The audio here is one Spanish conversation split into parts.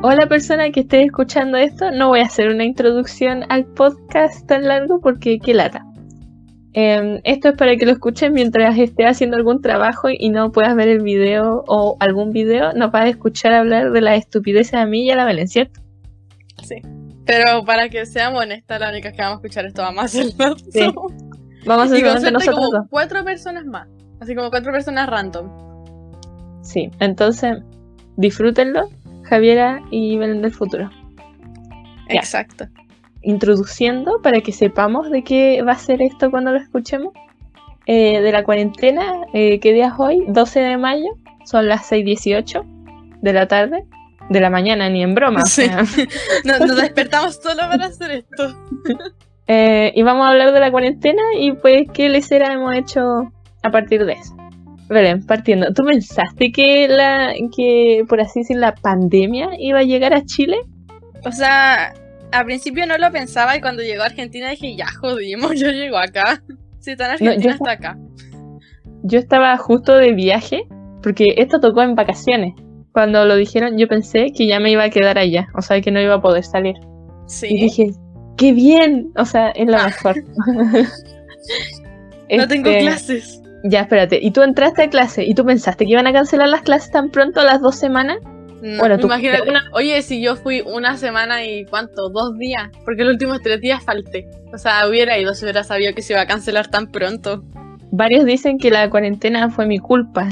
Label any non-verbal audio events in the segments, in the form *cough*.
Hola persona que esté escuchando esto, no voy a hacer una introducción al podcast tan largo porque qué lata. Em, esto es para que lo escuches mientras esté haciendo algún trabajo y no puedas ver el video o algún video, no puedas escuchar hablar de la estupidez a mí y a la Belén, ¿cierto? Sí. Pero para que seamos honestas, la única que vamos a escuchar esto vamos a hacerlo. Sí. Vamos a hacerlo como dos. cuatro personas más. Así como cuatro personas random. Sí, entonces disfrútenlo, Javiera y Belén del futuro. Ya. Exacto. introduciendo para que sepamos de qué va a ser esto cuando lo escuchemos. Eh, de la cuarentena, eh, ¿qué día es hoy? 12 de mayo, son las 6.18 de la tarde, de la mañana, ni en broma. o sea. *laughs* Nos, nos despertamos solo para hacer esto. *laughs* Eh, y vamos a hablar de la cuarentena y pues qué lesera hemos hecho a partir de eso. Belén, partiendo, ¿tú pensaste que la, que por así decir, la pandemia iba a llegar a Chile? O sea, al principio no lo pensaba y cuando llegó a Argentina dije, ya jodimos, yo llego acá. Si está en Argentina, está acá. Yo estaba justo de viaje, porque esto tocó en vacaciones. Cuando lo dijeron, yo pensé que ya me iba a quedar allá, o sea, que no iba a poder salir. Y Sí. dije, ¡qué bien! O sea, es lo Ah. mejor. *laughs* No tengo Este, clases. Ya, espérate. ¿Y tú entraste a clase y tú pensaste que iban a cancelar las clases tan pronto, a las dos semanas? No, bueno, tú- imagínate. Oye, si yo fui una semana y cuánto, dos días, porque los últimos tres días falté. O sea, hubiera ido si hubiera sabido que se iba a cancelar tan pronto. Varios dicen que la cuarentena fue mi culpa,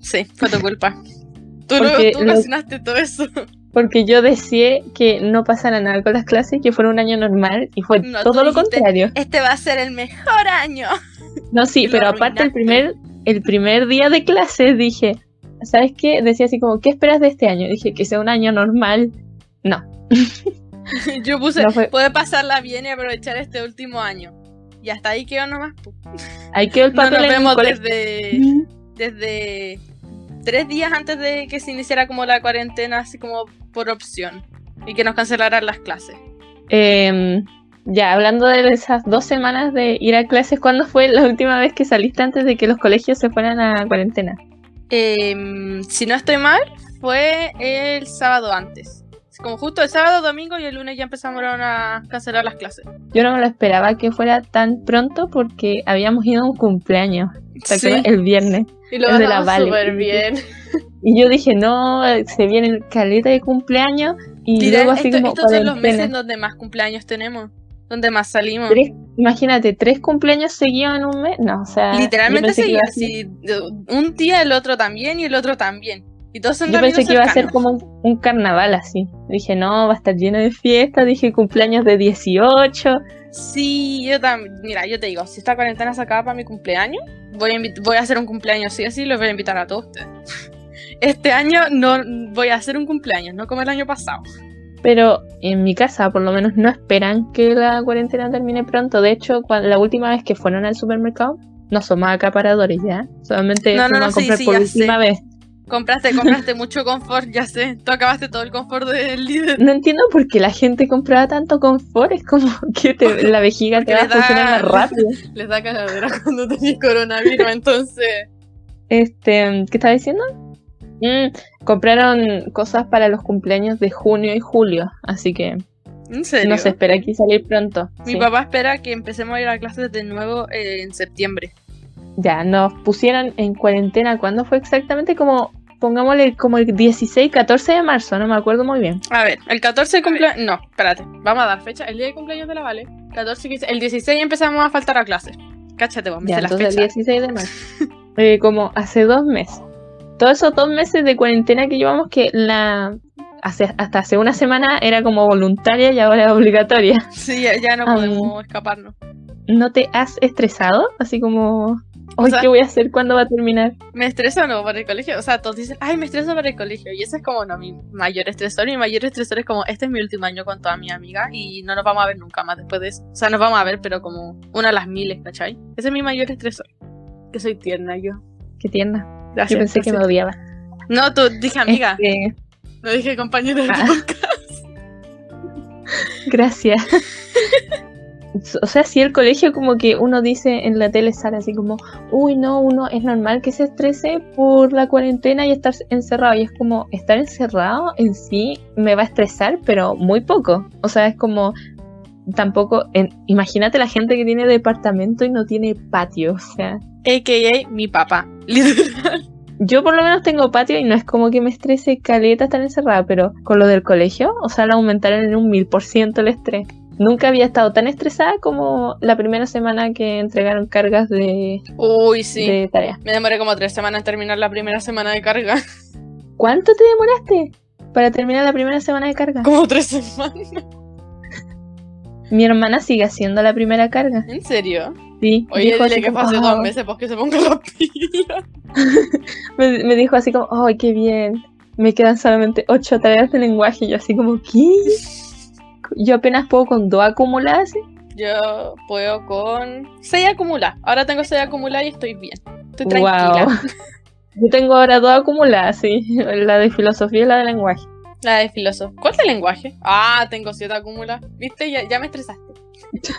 Sí, fue tu culpa. *laughs* Tú, Porque tú lo- todo eso. *laughs* porque yo deseé que no pasara nada con las clases, que fuera un año normal, y fue No, todo lo dijiste- contrario. Este va a ser el mejor año. No, sí, *laughs* pero aparte el primer, el primer día de clases dije, ¿sabes qué? Decía así como, ¿qué esperas de este año? Dije que sea un año normal. No, *laughs* Yo puse, No fue- puede pasarla bien y aprovechar este último año. Y hasta ahí quedó nomás. pu. ahí quedó el No papel nos en el vemos desde, desde tres días antes de que se iniciara como la cuarentena, así como por opción. Y que nos cancelaran las clases. Em, ya, hablando de esas dos semanas de ir a clases, ¿cuándo fue la última vez que saliste antes de que los colegios se fueran a cuarentena? Em, si no estoy mal, fue el sábado antes. Como justo el sábado, domingo y el lunes ya empezaron a cancelar las clases. Yo no me lo esperaba que fuera tan pronto porque habíamos ido a un cumpleaños, ¿te Sí? El viernes. y lo de la Vale. súper bien. Y yo dije, no, se viene el caleta de cumpleaños y luego así esto- como estos son los meses donde más cumpleaños tenemos. Donde más salimos. Tres- imagínate, tres cumpleaños seguidos en un mes. No, o sea. Literalmente ser- así. Un día, el otro también y el otro también. Y todos son Yo pensé que iba a ser como un, un carnaval así. Dije, no, va a estar lleno de fiestas. Dije, cumpleaños de 18. Sí, yo también. Mira, yo te digo, si esta cuarentena se acaba para mi cumpleaños, voy a, voy a hacer un cumpleaños sí así, los voy a invitar a todos ustedes. *laughs* Este año no voy a hacer un cumpleaños, no como el año pasado. Pero en mi casa, por lo menos, no esperan que la cuarentena termine pronto. De hecho, la última vez que fueron al supermercado, no somos acaparadores ya. Solamente No, no, a sí, comprar sí, por ya última sé. vez. Compraste, compraste mucho confort, ya sé. Tú acabaste todo el confort del líder. No entiendo por qué la gente compraba tanto confort. Es como que te- *laughs* la vejiga te va a funcionar más rápido. *laughs* Les da cagadera cuando tenés coronavirus, entonces. Este, ¿qué estaba diciendo? Mm, compraron cosas para los cumpleaños de junio y julio, así que ¿En serio? no se espera aquí salir pronto. Mi sí. papá espera que empecemos a ir a clases de nuevo eh, en septiembre. Ya, nos pusieron en cuarentena. ¿Cuándo fue exactamente? Como, pongámosle como el 16, 14 de marzo, no me acuerdo muy bien. A ver, el 14 de cumpleaños. No, espérate. Vamos a dar fecha. El día de cumpleaños de la Vale. 14, 15. El 16 empezamos a faltar a clases. Cáchate vos, me Ya, entonces el fecha. 16 de marzo. *laughs* Eh, como hace dos meses. Todos esos dos meses de cuarentena que llevamos, que la hace, hasta hace una semana era como voluntaria y ahora es obligatoria. Sí, ya, ya no podemos escaparnos. ¿No te has estresado? Así como, *laughs* O hoy sea- ¿qué voy a hacer? ¿Cuándo va a terminar? Me estreso no para el colegio. O sea, todos dicen, ay, me estreso para el colegio. Y ese es como, no, mi mayor estresor. Mi mayor estresor es como, este es mi último año con toda mi amiga y no nos vamos a ver nunca más después de eso. O sea, nos vamos a ver, pero como una a las miles, ¿cachai? Ese es mi mayor estresor. Que soy tierna yo. Qué tierna. Gracias. Yo pensé que me odiaba. No, tú dije amiga. Este, No dije compañera de Ah. podcast. gracias. *laughs* o sea, si el colegio como que uno dice en la tele sale así como, uy, no, uno es normal que se estrese por la cuarentena y estar encerrado. Y es como, estar encerrado en sí me va a estresar, pero muy poco. O sea, es como, tampoco, en, imagínate la gente que tiene departamento y no tiene patio, o sea. AKA mi papá, *laughs* literal. Yo por lo menos tengo patio y no es como que me estrese caleta estar encerrada, pero con lo del colegio, o sea, lo aumentaron en un mil por ciento el estrés. Nunca había estado tan estresada como la primera semana que entregaron cargas de, Uy, sí. de tarea. Me demoré como tres semanas en terminar la primera semana de carga. *laughs* ¿Cuánto te demoraste para terminar la primera semana de carga? Como tres semanas. Mi hermana sigue haciendo la primera carga. ¿En serio? Sí. Oye, dile que como, pase "Oh". dos meses porque se ponga *laughs* la pila. *laughs* me, me dijo así como, ¡ay, qué bien! Me quedan solamente ocho tareas de lenguaje. Y yo así como, ¿qué? Yo apenas puedo con dos acumuladas. ¿sí? Yo puedo con seis acumuladas. Ahora tengo seis acumuladas y estoy bien. Estoy tranquila. Wow. *laughs* Yo tengo ahora dos acumuladas, sí. La de filosofía y la de lenguaje. La de filósofo. ¿Cuál de lenguaje? Ah, tengo siete acumuladas. ¿Viste? Ya, ya me estresaste. *laughs*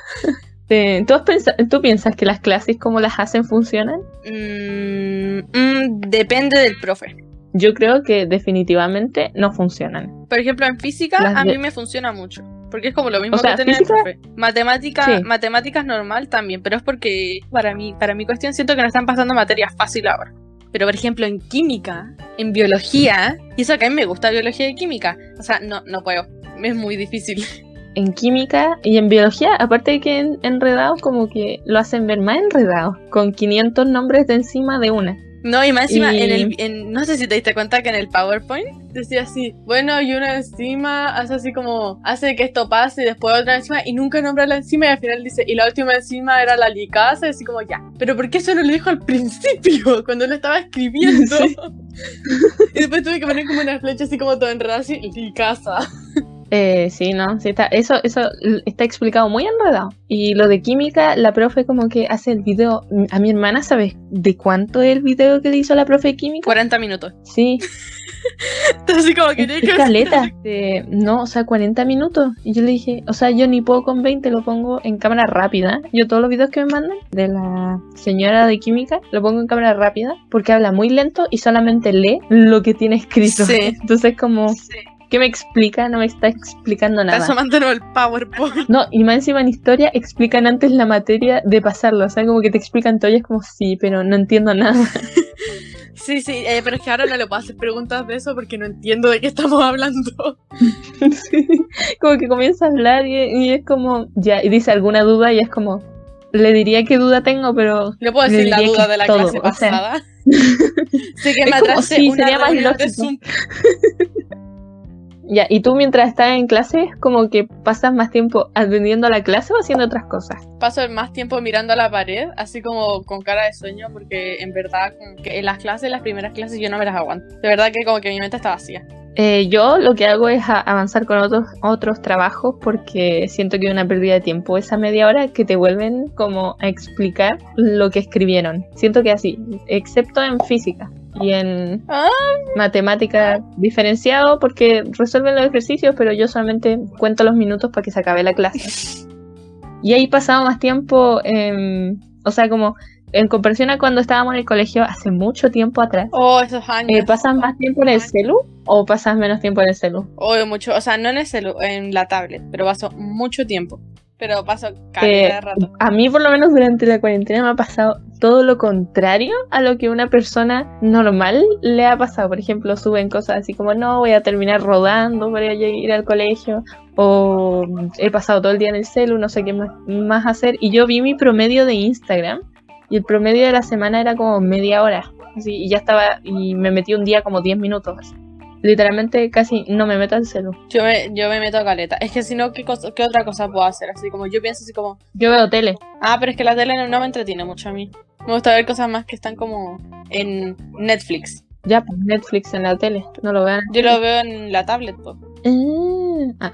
Eh, ¿tú, has pensa- ¿Tú piensas que las clases como las hacen funcionan? Mm, mm, depende del profe. Yo creo que definitivamente no funcionan. Por ejemplo, en física Las a mí me funciona mucho. Porque es como lo mismo O sea, que tener física- profe. Matemática, Sí. matemáticas normal también, pero es porque para mí, para mi cuestión siento que no están pasando materias fácil ahora. Pero por ejemplo en química, en biología, y eso que a mí me gusta biología y química, o sea, no, no puedo. *laughs* Es muy difícil. En química y en biología, aparte de que en enredado, como que lo hacen ver más enredado, con 500 nombres de encima de una. No, y más encima, Y- en el, en- no sé si te diste cuenta que en el PowerPoint decía así, bueno, y una enzima hace así como, hace que esto pase y después otra enzima, y nunca nombra la enzima y al final dice, y la última enzima era la licasa, y así como, ya, pero ¿por qué eso no lo dijo al principio, *laughs* cuando lo estaba escribiendo? Sí. *laughs* y después tuve que poner como una flecha así como todo enredado, así, licasa. Eh, sí, no, sí está, eso, eso está explicado muy enredado. Y lo de química, la profe como que hace el video. A mi hermana, ¿sabes de cuánto es el video que le hizo la profe de química? 40 minutos. Sí, *laughs* Entonces, como que es caleta. Eh, no, o sea, 40 minutos. Y yo le dije, o sea, yo ni puedo con 20, lo pongo en cámara rápida. Yo todos los videos que me mandan de la señora de química, lo pongo en cámara rápida porque habla muy lento y solamente lee lo que tiene escrito. Sí. *laughs* Entonces, como, ¿qué me explica? No me está explicando Está nada. asomándonos el PowerPoint. No, y más encima en historia explican antes la materia de pasarlo. O sea, como que te explican todo y es como, sí, pero no entiendo nada. *laughs* Sí, sí, eh, pero es que ahora no le puedo hacer preguntas de eso porque no entiendo de qué estamos hablando. *laughs* Sí, Como que comienza a hablar y, y es como, ya, y dice alguna duda y es como, le diría qué duda tengo, pero Le puedo decir la duda de la todo, clase o sea. pasada. *laughs* sé que me atrasé sí, una sería más de. Zoom. Ya, y tú mientras estás en clase, como que pasas más tiempo atendiendo a la clase o haciendo otras cosas. Paso más tiempo mirando a la pared, así como con cara de sueño, porque en verdad que en las clases, las primeras clases yo no me las aguanto. De verdad que como que mi mente está vacía. Eh, yo lo que hago es avanzar con otros, otros trabajos porque siento que es una pérdida de tiempo esa media hora que te vuelven como a explicar lo que escribieron. Siento que así, excepto en física y en Ah. matemática diferenciado porque resuelven los ejercicios, pero yo solamente cuento los minutos para que se acabe la clase. Y ahí pasado más tiempo, en- o sea, como en comparación a cuando estábamos en el colegio hace mucho tiempo atrás. Oh, esos años. Eh, ¿Pasas más tiempo en el celu o pasas menos tiempo en el celu? Oh, mucho, o sea, no en el celu, en la tablet, pero paso mucho tiempo. Pero paso calidad Eh, rato. a mí por lo menos durante la cuarentena me ha pasado todo lo contrario a lo que una persona normal le ha pasado. Por ejemplo, suben cosas así como no, voy a terminar rodando para ir al colegio o he pasado todo el día en el celu, no sé qué más, más hacer. Y yo vi mi promedio de Instagram y el promedio de la semana era como media hora. Así, y ya estaba, y me metí un día como 10 minutos. así. Literalmente casi no me meto al celu. Yo me, yo me meto a caleta. Es que si no, ¿qué, cosa- ¿qué otra cosa puedo hacer? Así como yo pienso así como, Yo veo tele. ah, pero es que la tele no, no me entretiene mucho a mí. Me gusta ver cosas más que están como en Netflix. Ya, pues Netflix en la tele. No lo vean. Yo lo veo en la tablet, po. Ah,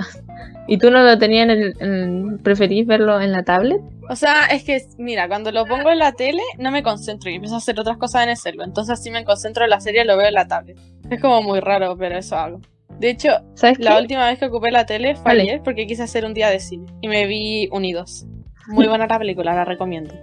¿Y tú no lo tenías en el, en- preferís verlo en la tablet? O sea, es que, mira, cuando lo pongo en la tele, no me concentro y empiezo a hacer otras cosas en el celular. Entonces, si me concentro en la serie, lo veo en la tablet. Es como muy raro, pero eso hago. De hecho, ¿Sabes la qué? última vez que ocupé la tele fue Vale. ayer porque quise hacer un día de cine. Y me vi Unidos. Muy buena la película, la recomiendo.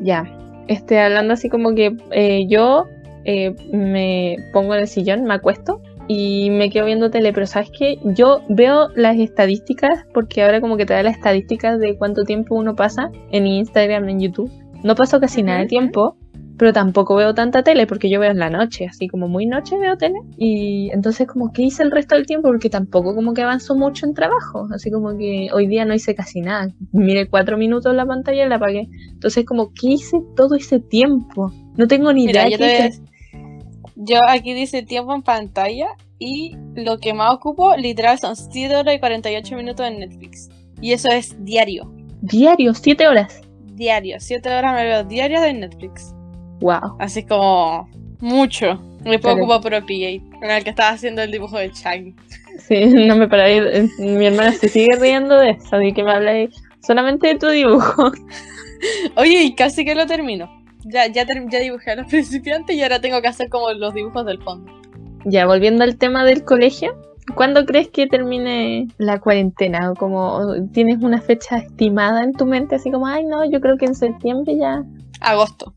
Ya. Este, hablando así como que eh, yo eh, me pongo en el sillón, me acuesto y me quedo viendo tele, pero ¿sabes qué? Yo veo las estadísticas, porque ahora como que te da las estadísticas de cuánto tiempo uno pasa en Instagram, en YouTube. No paso casi nada de tiempo, pero tampoco veo tanta tele, porque yo veo en la noche, así como muy noche veo tele. Y entonces como que hice el resto del tiempo, porque tampoco como que avanzo mucho en trabajo, así como que hoy día no hice casi nada. Miré cuatro minutos la pantalla y la apagué. Entonces como que hice todo ese tiempo. No tengo ni Mira, idea. yo, hice. yo aquí dice tiempo en pantalla y lo que más ocupo literal son 7 horas y 48 minutos en Netflix. Y eso es diario. Diario, siete horas. Diario. 7 horas me veo diarias de Netflix. Wow. Así como mucho. Después Dale. ocupo Procreate, en el que estaba haciendo el dibujo de Shaggy. Sí, *laughs* no me paré. eh, Mi hermana se sigue riendo de eso, de que me habláis solamente de tu dibujo. *laughs* Oye, y casi que lo termino. Ya, ya, ya dibujé a los *laughs* principiantes y ahora tengo que hacer como los dibujos del fondo. Ya, volviendo al tema del colegio, ¿cuándo crees que termine la cuarentena? O como tienes una fecha estimada en tu mente, así como, ay, no, yo creo que en septiembre ya, Agosto.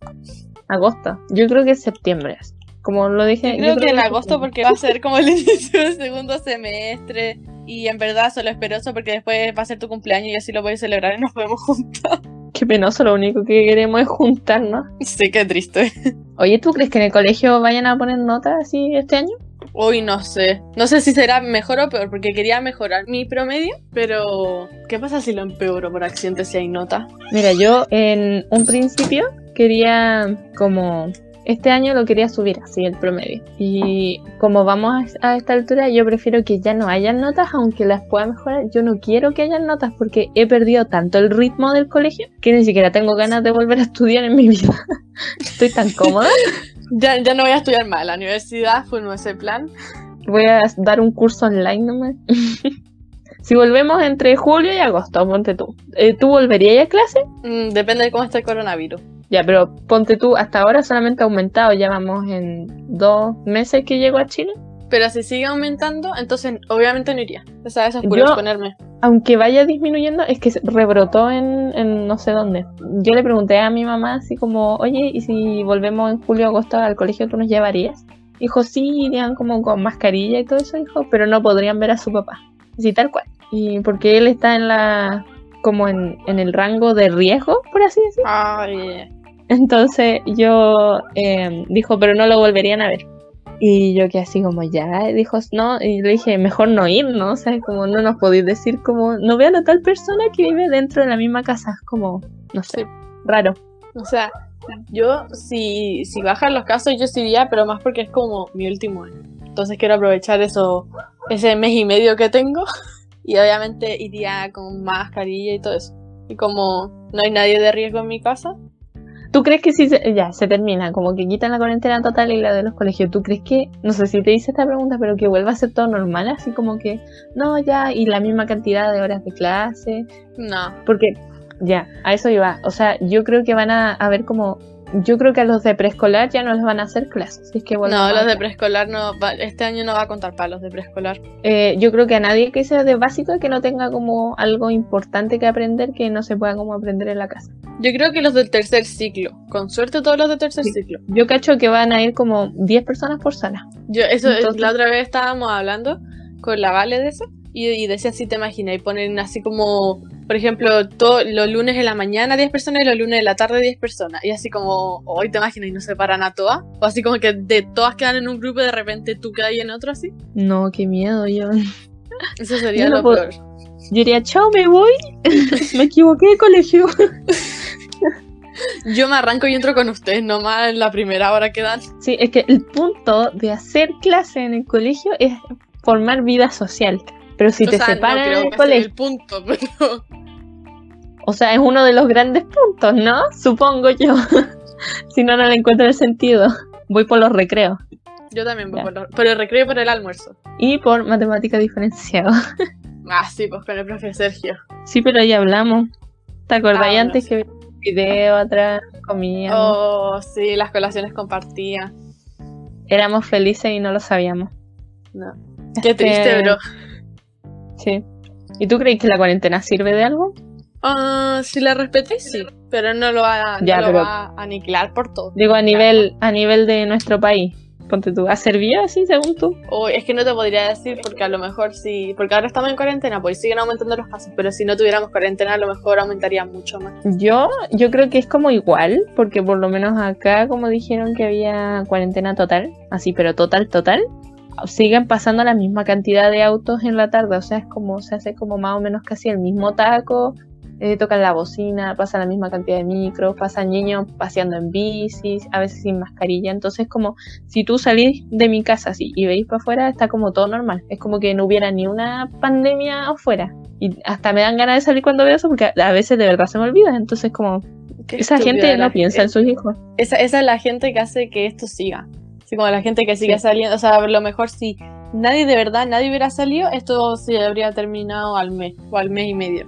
Agosto. Yo creo que es septiembre. Como lo dije. Yo creo que en es agosto porque va a ser como el *laughs* inicio del segundo semestre y en verdad solo espero eso porque después va a ser tu cumpleaños y así lo voy a celebrar y nos vemos juntos. *laughs* Qué penoso, lo único que queremos es juntarnos. Sí, qué triste. Oye, ¿tú crees que en el colegio vayan a poner notas así este año? Uy, no sé. No sé si será mejor o peor porque quería mejorar mi promedio, pero ¿qué pasa si lo empeoro por accidente si hay nota? Mira, yo en un principio quería como este año lo quería subir así el promedio. Y como vamos a, esta altura, yo prefiero que ya no hayan notas, aunque las pueda mejorar. Yo no quiero que hayan notas porque he perdido tanto el ritmo del colegio que ni siquiera tengo ganas de volver a estudiar en mi vida. *laughs* Estoy tan cómoda. *laughs* Ya, ya no voy a estudiar más. La universidad fue nuestro plan. Voy a dar un curso online nomás. *laughs* si volvemos entre julio y agosto, ponte tú. Eh, ¿Tú volverías a clase? Mm, depende de cómo está el coronavirus. Ya, pero ponte tú, hasta ahora solamente ha aumentado, ya vamos en dos meses que llego a Chile. Pero si sigue aumentando, entonces obviamente no iría. O sea, eso es puro Yo- exponerme. Aunque vaya disminuyendo, es que rebrotó en, en no sé dónde. Yo le pregunté a mi mamá así como, oye, ¿y si volvemos en julio o agosto al colegio, tú nos llevarías? Dijo, sí, irían como con mascarilla y todo eso, dijo, pero no podrían ver a su papá. Así tal cual. Y porque él está en la, como en, en el rango de riesgo, por así decirlo. Ay, Entonces yo eh, dijo, pero no lo volverían a ver. Y yo que así como ya, dijo, no, y le dije, mejor no ir, ¿no? O sea, como no nos podéis decir como, no vean a tal persona que vive dentro de la misma casa, es como, no sé, Sí. raro. O sea, yo si, si bajan los casos yo sí iría, pero más porque es como mi último año. Entonces quiero aprovechar eso, ese mes y medio que tengo. *laughs* Y obviamente iría con mascarilla y todo eso. Y como no hay nadie de riesgo en mi casa, ¿Tú crees que si se- ya se termina, como que quitan la cuarentena total y la de los colegios, ¿tú crees que, no sé si te hice esta pregunta, pero que vuelva a ser todo normal, así como que, no, ya, y la misma cantidad de horas de clase? no. Porque, ya, a eso iba. O sea, yo creo que van a haber como. Yo creo que a los de preescolar ya no les van a hacer clases. Es que No, los de preescolar no, va- este año no va a contar para los de preescolar. Eh, yo creo que a nadie que sea de básico que no tenga como algo importante que aprender que no se pueda como aprender en la casa. Yo creo que los del tercer ciclo, con suerte todos los de tercer Sí. ciclo. Yo cacho que van a ir como 10 personas por sala. Yo, eso, Entonces- la otra vez estábamos hablando con la Vale de eso y, y decía si te imaginas y ponen así como, por ejemplo, todo, los lunes en la mañana 10 personas y los lunes en la tarde 10 personas. Y así como, hoy te imaginas y no se paran a todas. O así como que de todas quedan en un grupo y de repente tú quedas en otro así. No, qué miedo. Yo, *laughs* Eso sería Yo no lo puedo- peor. yo diría, chao, me voy. *laughs* me equivoqué de colegio. *laughs* Yo me arranco y entro con ustedes nomás en la primera hora que dan. Sí, es que el punto de hacer clase en el colegio es formar vida social. Pero si o te sea, no separan que sea colegio. el punto, *laughs* pero... O sea, es uno de los grandes puntos, ¿no? Supongo yo. *laughs* si no, no le encuentro el sentido. Voy por los recreos. Yo también voy Ya. por, lo- por el recreo y por el almuerzo. Y por matemática diferenciado. *laughs* Ah, sí, pues con el profe Sergio. sí, pero ya hablamos. ¿Te acordás Ah, antes sí. que vi un video atrás? Comíamos. Oh, sí, las colaciones compartidas. Éramos felices y no lo sabíamos. No. Qué Este, triste, bro. Sí. ¿Y tú crees que la cuarentena sirve de algo? Ah, si la respetáis, sí, pero no lo va, a- no Ya, lo pero- va a aniquilar por todo. Digo, a nivel, a nivel de nuestro país. Ponte tú, ¿ha servido así según tú? O es que no te podría decir porque a lo mejor sí, porque ahora estamos en cuarentena, pues siguen aumentando los casos, pero si no tuviéramos cuarentena a lo mejor aumentaría mucho más. Yo, yo creo que es como igual, porque por lo menos acá, como dijeron que había cuarentena total, así, pero total, total, siguen pasando la misma cantidad de autos en la tarde, o sea, es como, se hace como más o menos casi el mismo taco, eh, tocan la bocina, pasa la misma cantidad de micros, pasan niños paseando en bicis, a veces sin mascarilla, entonces como si tú salís de mi casa así y veis para afuera, está como todo normal, es como que no hubiera ni una pandemia afuera. Y hasta me dan ganas de salir cuando veo eso porque a veces de verdad se me olvida. Entonces, como Qué esa gente no piensa en sus hijos. Esa, esa es la gente que hace que esto siga. Así como la gente que sigue Sí. saliendo. O sea, a lo mejor si nadie de verdad, nadie hubiera salido, esto se habría terminado al mes o al mes y medio.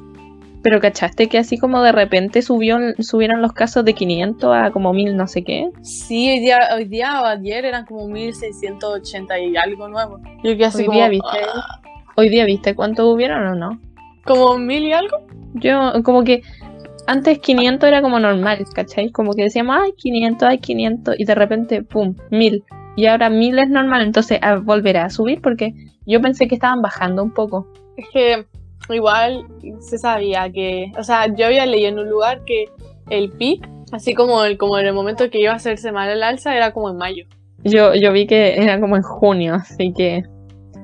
Pero cachaste que así como de repente subió, subieron los casos de 500 a como 1000 no sé qué. Sí, hoy día, hoy día o ayer eran como 1680 y algo nuevo. Yo que así Hoy como, día viste, ah, hoy día viste cuántos hubieron o no. como mil y algo. Yo como que antes 500 era como normal, ¿cachai? Como que decíamos, ay, 500, ay, 500 y de repente, pum, 1000. Y ahora 1000 es normal, entonces ah, volverá a subir porque yo pensé que estaban bajando un poco. Es que igual se sabía que, o sea, yo había leído en un lugar que el pic, así como el, como en el momento que iba a hacerse mal el alza, era como en mayo. Yo, yo vi que era como en junio, así que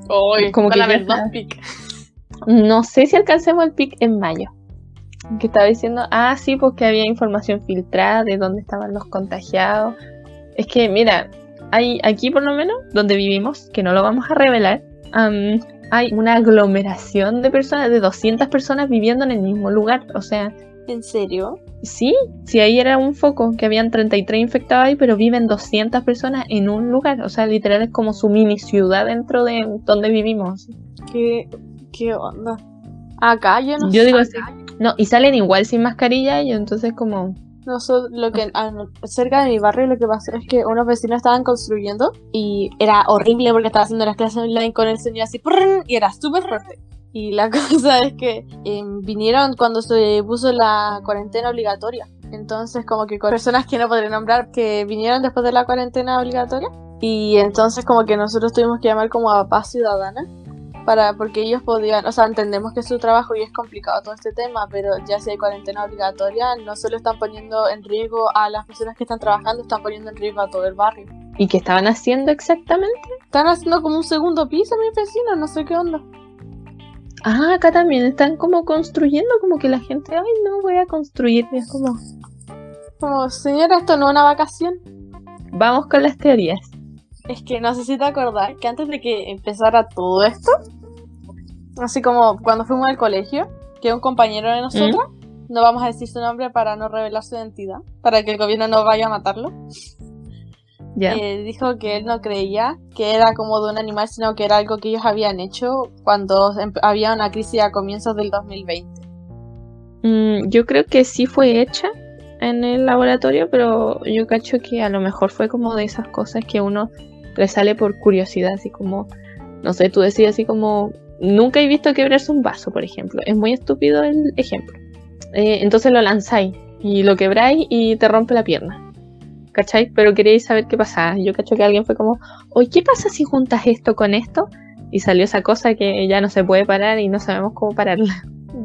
Hoy, Como que a ya haber dos está. pic. No sé si alcancemos el pic en mayo. Que estaba diciendo, ah, sí, porque había información filtrada de dónde estaban los contagiados. Es que, mira, hay aquí por lo menos, donde vivimos, que no lo vamos a revelar, am, hay una aglomeración de personas, de 200 personas viviendo en el mismo lugar. O sea, ¿En serio? sí, si ahí era un foco, que habían 33 infectados ahí, pero viven 200 personas en un lugar. O sea, literal es como su mini ciudad dentro de donde vivimos. ¿Qué, qué onda? Acá yo no Yo digo así. No, y salen igual sin mascarilla y entonces como... Nosotros, lo que, ah, cerca de mi barrio lo que pasó es que unos vecinos estaban construyendo y era horrible porque estaba haciendo las clases online con el sonido así y era súper fuerte. Y la *laughs* cosa es que em, vinieron cuando se puso la cuarentena obligatoria. Entonces como que con personas que no podré nombrar que vinieron después de la cuarentena obligatoria. Y entonces como que nosotros tuvimos que llamar como a paz ciudadana para porque ellos podían, o sea, entendemos que es su trabajo y es complicado todo este tema, pero ya si hay cuarentena obligatoria, no solo están poniendo en riesgo a las personas que están trabajando, están poniendo en riesgo a todo el barrio. ¿Y qué estaban haciendo exactamente? Están haciendo como un segundo piso mis vecinos, no sé qué onda. Ah, acá también están como construyendo, como que la gente, ay, no, voy a construir. Y es como, Como, señora, esto no es una vacación. vamos con las teorías. Es que no sé si te acordás que antes de que empezara todo esto, así como cuando fuimos al colegio, que un compañero de nosotros, no vamos a decir su nombre para no revelar su identidad, para que el gobierno no vaya a matarlo. Eh, dijo que él no creía que era como de un animal, sino que era algo que ellos habían hecho cuando había una crisis a comienzos del 2020. Mm, yo creo que sí fue hecha en el laboratorio, pero yo cacho que a lo mejor fue como de esas cosas que uno le sale por curiosidad, así como, no sé, tú decías así como, nunca he visto quebrarse un vaso, por ejemplo. Es muy estúpido el ejemplo. Eh, entonces lo lanzáis y lo quebráis y te rompe la pierna. ¿Cachai? Pero queréis saber qué pasa. Yo cacho que alguien fue como, oye, ¿qué pasa si juntas esto con esto? Y salió esa cosa que ya no se puede parar y no sabemos cómo pararla.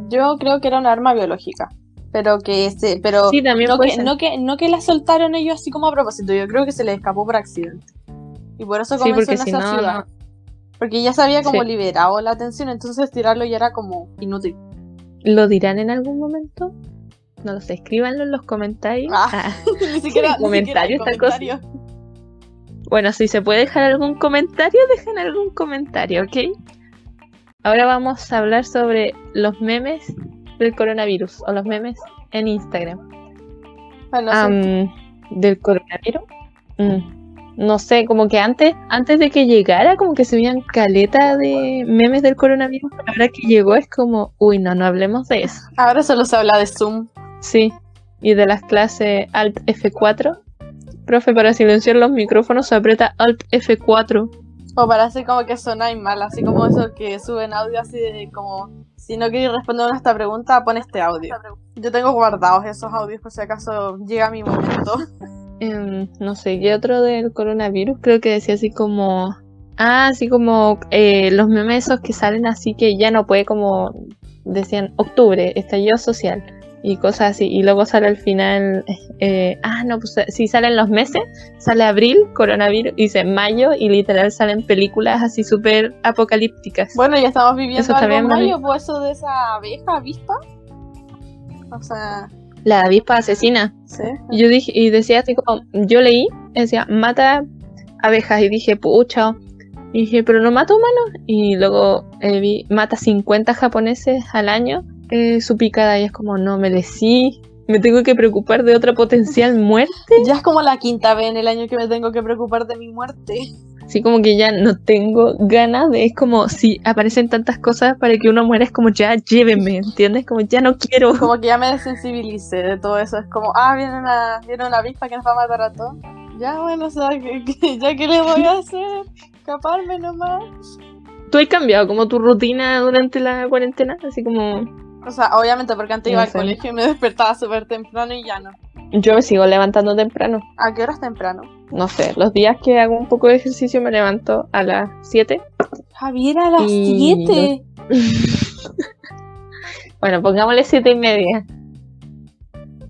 Yo creo que era un arma biológica. Pero que se, pero Sí, también no, que, no que no que la soltaron ellos así como a propósito, yo creo que se les escapó por accidente. Y por eso Sí, comenzó porque en si esa no, ciudad. Porque ya se había como Sí. liberado la atención, entonces tirarlo ya era como inútil. ¿Lo dirán en algún momento? No lo sé, escríbanlo en los comentarios. Ah. Ah. *laughs* ni siquiera, ni siquiera comentario cosa. Bueno, si se puede dejar algún comentario, dejen algún comentario, ¿ok? Ahora vamos a hablar sobre los memes del coronavirus o los memes en Instagram. Bueno, sí. Am, ¿Del coronavirus? Mm, No sé, como que antes, antes de que llegara, como que se veían caleta de memes del coronavirus, pero ahora que llegó es como, uy, no, no hablemos de eso. Ahora solo se habla de Zoom. Sí, y de las clases Alt F4. Profe, para silenciar los micrófonos se aprieta Alt F4. O para hacer como que sonáis mal, así como eso que suben audio así de como si no queréis responder a esta pregunta, pon este audio. Yo tengo guardados esos audios por si acaso llega mi momento. *laughs* Em, no sé, ¿qué otro del coronavirus? Creo que decía así como... Ah, así como eh, los memes esos que salen así que ya no puede como... Decían octubre, estallido social y cosas así. Y luego sale al final, eh, ah, no, pues si salen los meses, sale abril, coronavirus, y dice mayo, y literal salen películas así súper apocalípticas. Bueno, ya estamos viviendo eso algo en mayo, por eso de esa abeja avispa. O sea... La avispa asesina. Sí. Y yo dije, y decía así como, yo leí, decía, mata abejas, y dije, pucha. Y dije, pero no mata humanos. Y luego eh, vi, mata 50 japoneses al año eh, su picada y es como, no, me decí, me tengo que preocupar de otra potencial muerte. Ya es como la quinta vez en el año que me tengo que preocupar de mi muerte. Así como que ya no tengo ganas de, es como si aparecen tantas cosas para que uno muera, es como ya llévenme, ¿entiendes? Como ya no quiero. Como que ya me desensibilicé de todo eso, es como, ah, viene una, viene una avispa que nos va a matar a todos. Ya bueno, o sea, *laughs* ya que le voy a hacer, escaparme nomás. ¿Tú has cambiado como tu rutina durante la cuarentena? Así como o sea, obviamente porque antes iba al colegio y me *laughs* despertaba súper temprano y ya no. Yo me sigo levantando temprano. ¿A qué horas temprano? No sé, los días que hago un poco de ejercicio me levanto a las 7. Javier, a las 7. *laughs* bueno, pongámosle 7 y media.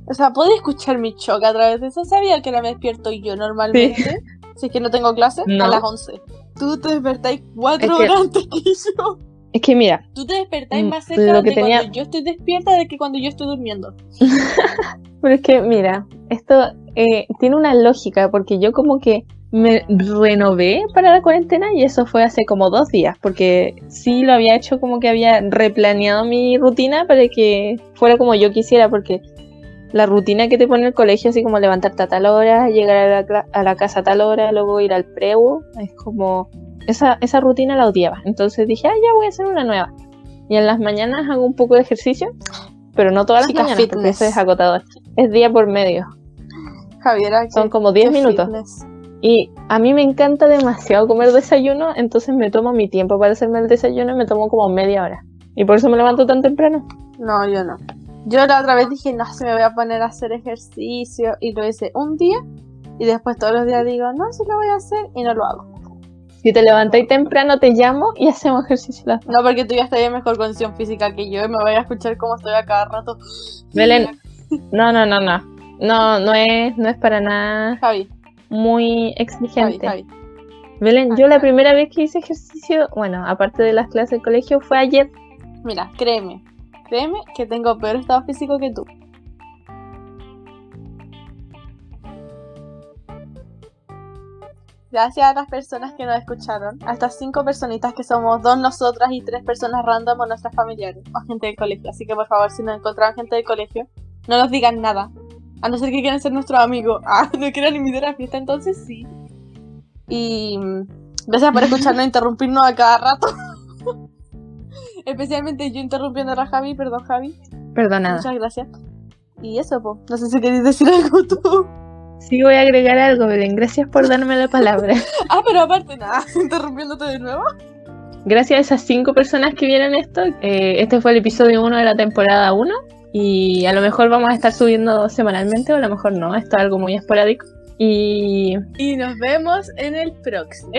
O sea, ¿puedo escuchar mi choque a través de eso? ¿Sabía que ahora me despierto yo normalmente? Si es que no tengo clase, a las 11. Tú te despertáis 4 horas antes que yo. Es que mira. Tú te despertáis mm, más cerca de cuando yo estoy despierta de que cuando yo estoy durmiendo. *laughs* Pero es que, mira, esto eh, tiene una lógica, porque yo como que me renové para la cuarentena y eso fue hace como dos días, porque sí lo había hecho como que había replaneado mi rutina para que fuera como yo quisiera, porque la rutina que te pone el colegio, así como levantarte a tal hora, llegar a la, a la casa a tal hora, luego ir al preu, es como esa, esa rutina la odiaba. Entonces dije, ah, ya voy a hacer una nueva. Y en las mañanas hago un poco de ejercicio, pero no todas las mañanas, porque eso es agotador. Es día por medio. Javiera, son como 10 minutos. Y a mí me encanta demasiado comer desayuno, entonces me tomo mi tiempo para hacerme el desayuno y me tomo como media hora. Y por eso me levanto tan temprano. No, yo no. Yo la otra vez dije, no, se me voy a poner a hacer ejercicio. Y lo hice un día. Y después todos los días digo, no, sí lo voy a hacer. Y no lo hago. Si te levantáis temprano, te llamo y hacemos ejercicio. No, porque tú ya estás en mejor condición física que yo y me voy a escuchar cómo estoy a cada rato. Belén, *laughs* no, no, no, no. No, no es, no es para nada Javi. muy exigente. Javi, Belén, yo la primera vez que hice ejercicio, bueno, aparte de las clases de colegio, fue ayer. Mira, créeme, créeme que tengo peor estado físico que tú. Gracias a las personas que nos escucharon, a estas cinco personitas que somos dos nosotras y tres personas random o nuestras familiares o gente del colegio. Así que por favor, si nos encontraron gente del colegio, no nos digan nada. A no ser que quieran ser nuestros amigos. *laughs* Ah, no quieran invitar a la fiesta, entonces sí. Y mm, gracias por escucharnos *laughs* interrumpirnos a cada rato. *laughs* Especialmente yo interrumpiendo a Javi, perdón Javi. Perdonada. Muchas gracias. Y eso, pues. No sé si queréis decir algo tú. Sí, voy a agregar algo, Belén. Gracias por darme la palabra. ah, pero aparte nada, interrumpiéndote de nuevo. Gracias a esas cinco personas que vieron esto, eh, este fue el episodio 1 de la temporada 1 y a lo mejor vamos a estar subiendo semanalmente o a lo mejor no, esto es algo muy esporádico. Y... Y nos vemos en el próximo.